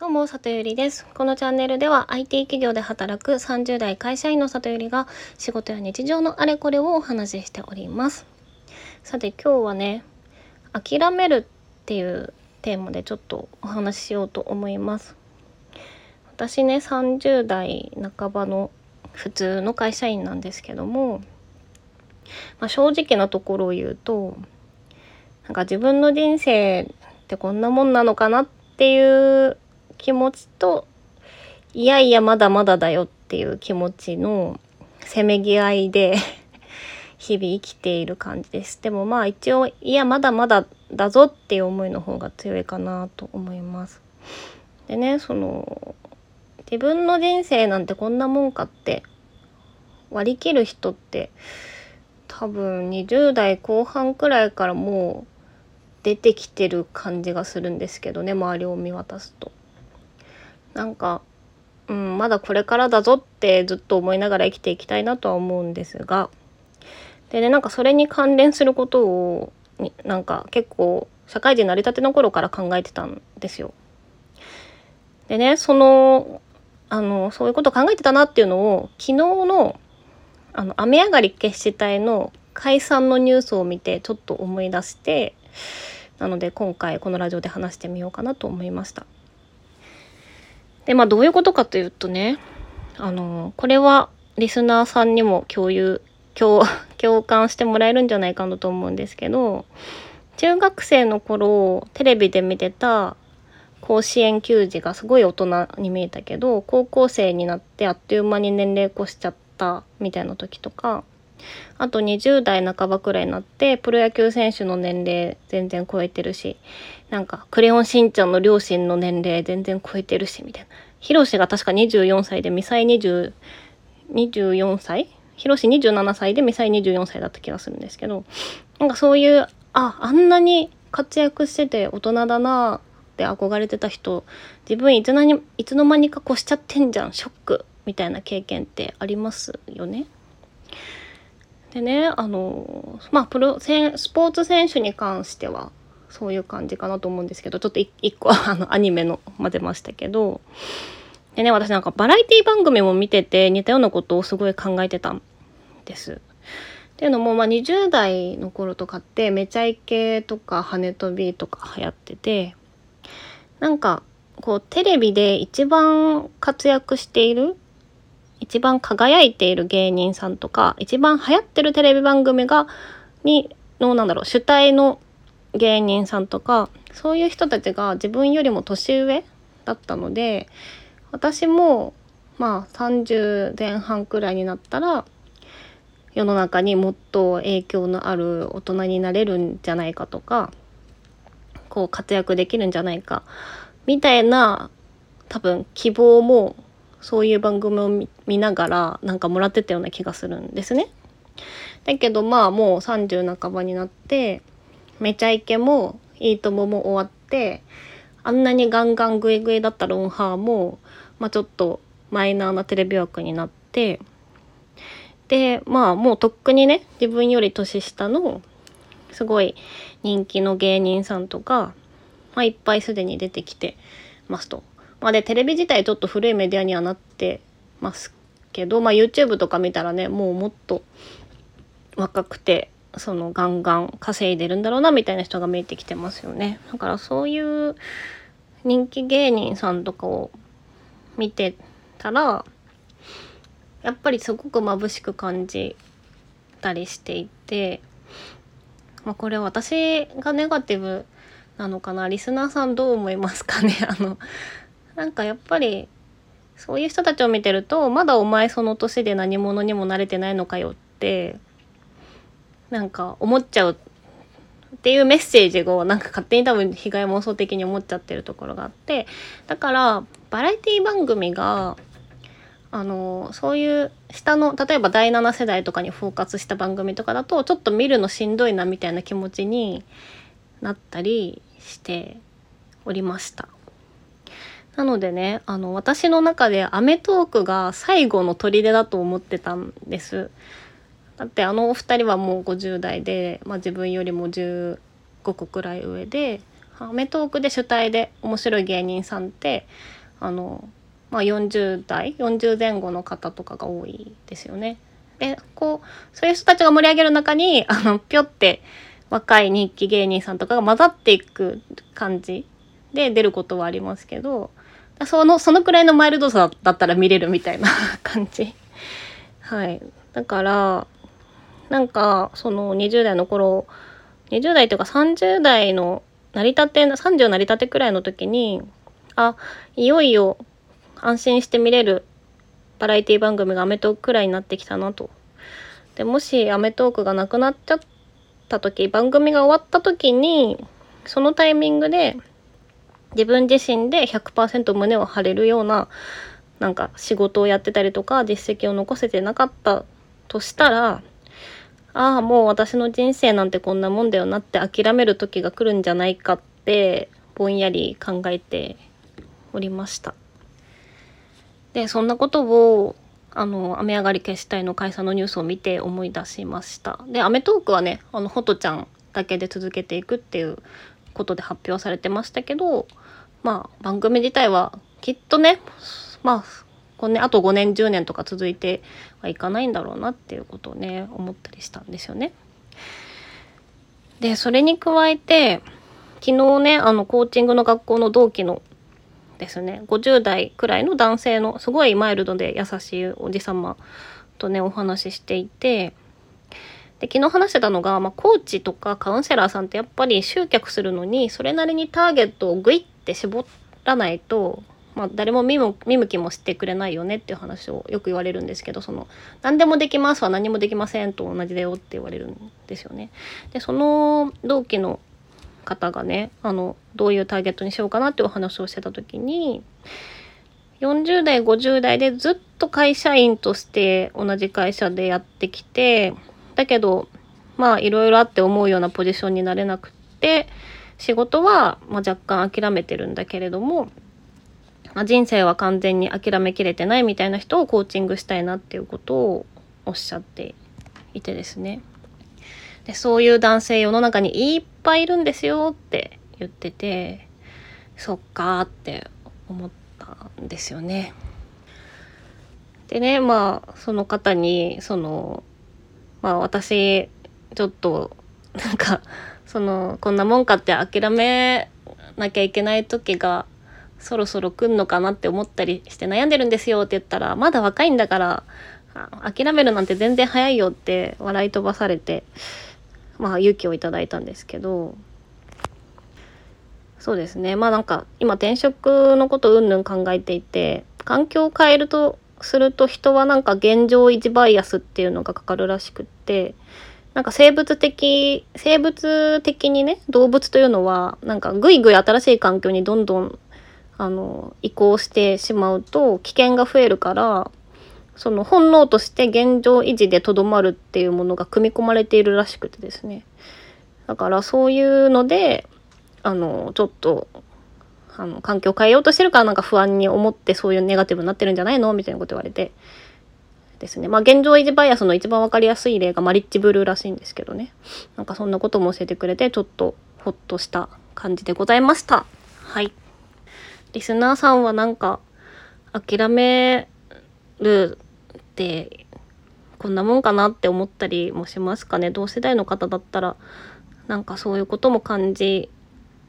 どうも、里ゆりです。このチャンネルでは IT 企業で働く30代会社員の里ゆりが仕事や日常のあれこれをお話ししております。さて今日はね、諦めるっていうテーマでちょっとお話ししようと思います。私ね、30代半ばの普通の会社員なんですけども、まあ、正直なところを言うと、なんか自分の人生ってこんなもんなのかなっていう気持ちといやいやまだまだだよっていう気持ちのせめぎ合いで 日々生きている感じです。でもまあ一応いやまだまだだぞっていう思いの方が強いかなと思います。でねその自分の人生なんてこんなもんかって割り切る人って多分20代後半くらいからもう出てきてる感じがするんですけどね周りを見渡すと。なんか、うん、まだこれからだぞってずっと思いながら生きていきたいなとは思うんですがでねなんかそれに関連することをなんか結構社会人成り立ての頃から考えてたんですよ。でねそのあのそういうこと考えてたなっていうのを昨日のあの雨上がり決死隊の解散のニュースを見てちょっと思い出してなので今回このラジオで話してみようかなと思いました。で、まあどういうことかというとね、あの、これはリスナーさんにも共有、共、共感してもらえるんじゃないかなと思うんですけど、中学生の頃、テレビで見てた甲子園球児がすごい大人に見えたけど、高校生になってあっという間に年齢越しちゃったみたいな時とか、あと20代半ばくらいになってプロ野球選手の年齢全然超えてるしなんかクレヨンしんちゃんの両親の年齢全然超えてるしみたいなヒロシが確か24歳でミサイ20 24歳？ヒロシ27歳でミサイ24歳だった気がするんですけどなんかそういうああんなに活躍してて大人だなって憧れてた人自分いつのにいつの間にか越しちゃってんじゃんショックみたいな経験ってありますよね？でねあのまあプロスポーツ選手に関してはそういう感じかなと思うんですけどちょっと一個あのアニメの混ぜましたけどでね私なんかバラエティ番組も見てて似たようなことをすごい考えてたんです。っていうのも、まあ、20代の頃とかってめちゃイケとか跳飛びとか流行っててなんかこうテレビで一番活躍している一番輝いている芸人さんとか一番流行ってるテレビ番組がにのなんだろう主体の芸人さんとかそういう人たちが自分よりも年上だったので私もまあ30前半くらいになったら世の中にもっと影響のある大人になれるんじゃないかとかこう活躍できるんじゃないかみたいな多分希望もそういう番組を見ながらなんかもらってたような気がするんですね。だけどまあもう30半ばになってめちゃイケもいいともも終わってあんなにガンガングイグイだったロンハーも、まあ、ちょっとマイナーなテレビ枠になってでまあもうとっくにね自分より年下のすごい人気の芸人さんとか、まあ、いっぱいすでに出てきてますと。まあで、テレビ自体ちょっと古いメディアにはなってますけど、まあ YouTube とか見たらね、もうもっと若くて、そのガンガン稼いでるんだろうなみたいな人が見えてきてますよね。だからそういう人気芸人さんとかを見てたら、やっぱりすごく眩しく感じたりしていて、まあ、これ私がネガティブなのかな？リスナーさんどう思いますかね？あのなんかやっぱりそういう人たちを見てるとまだお前その年で何者にも慣れてないのかよってなんか思っちゃうっていうメッセージをなんか勝手に多分被害妄想的に思っちゃってるところがあってだからバラエティ番組があのそういう下の例えば第7世代とかにフォーカスした番組とかだとちょっと見るのしんどいなみたいな気持ちになったりしておりました。なのでねあの私の中で『アメトーーク』が最後の砦だと思ってたんです。だってあのお二人はもう50代で、まあ、自分よりも15個くらい上でアメトーークで主体で面白い芸人さんってあの、まあ、40代40前後の方とかが多いですよね。でこうそういう人たちが盛り上げる中にあのぴょって若い日記芸人さんとかが混ざっていく感じで出ることはありますけどそのそのくらいのマイルドさだったら見れるみたいな感じ。はい、だからなんかその20代の頃20代というか30代の成り立て30成り立てくらいの時にあいよいよ安心して見れるバラエティ番組が『アメトーーク』くらいになってきたなと。でもし『アメトーク』がなくなっちゃった時番組が終わった時にそのタイミングで自分自身で100%胸を張れるようななんか仕事をやってたりとか実績を残せてなかったとしたらああもう私の人生なんてこんなもんだよなって諦める時が来るんじゃないかってぼんやり考えておりました。でそんなことをあの雨上がり決死隊の解散のニュースを見て思い出しました。で『アメトーーク』はねあのホトちゃんだけで続けていくっていうことで発表されてましたけどまあ番組自体はきっとねまあ5年あと5年10年とか続いてはいかないんだろうなっていうことをね思ったりしたんですよね。でそれに加えて昨日ねあのコーチングの学校の同期のですね50代くらいの男性のすごいマイルドで優しいおじ様とねお話ししていてで昨日話してたのが、まあ、コーチとかカウンセラーさんってやっぱり集客するのにそれなりにターゲットをグイッて絞らないとまあ、誰も見向きもしてくれないよねっていう話をよく言われるんですけどその何でもできますは何もできませんと同じだよって言われるんですよね。でその同期の方がねあのどういうターゲットにしようかなってお話をしてた時に40代50代でずっと会社員として同じ会社でやってきてだけどまあいろいろあって思うようなポジションになれなくって仕事はま若干諦めてるんだけれどもま、人生は完全に諦めきれてないみたいな人をコーチングしたいなっていうことをおっしゃっていてですねでそういう男性世の中にいっぱいいるんですよって言っててそっかって思ったんですよね。でねまあその方にそのまあ私ちょっとなんか そのこんなもんかって諦めなきゃいけない時がそろそろ来んのかなって思ったりして悩んでるんですよって言ったらまだ若いんだから諦めるなんて全然早いよって笑い飛ばされてまあ勇気をいただいたんですけどそうですね。まあなんか今転職のことうんぬん考えていて環境を変えるとすると人はなんか現状維持バイアスっていうのがかかるらしくってなんか生物的生物的にね動物というのはなんかぐいぐい新しい環境にどんどんあの移行してしまうと危険が増えるからその本能として現状維持でとどまるっていうものが組み込まれているらしくてですね。だからそういうのであのちょっとあの環境変えようとしてるからなんか不安に思ってそういうネガティブになってるんじゃないのみたいなこと言われて。ですね。まあ現状維持バイアスの一番分かりやすい例がマリッジブルーらしいんですけどね。なんかそんなことも教えてくれてちょっとほっとした感じでございました。はい。リスナーさんはなんか諦めるってこんなもんかなって思ったりもしますかね。同世代の方だったらなんかそういうことも感じ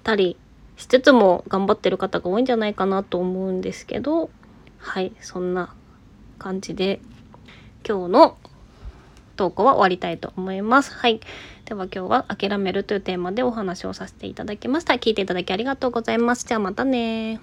たりしつつも頑張ってる方が多いんじゃないかなと思うんですけどはいそんな感じで今日の投稿は終わりたいと思います。はい。では今日は諦めるというテーマでお話をさせていただきました。聞いていただきありがとうございます。じゃあまたね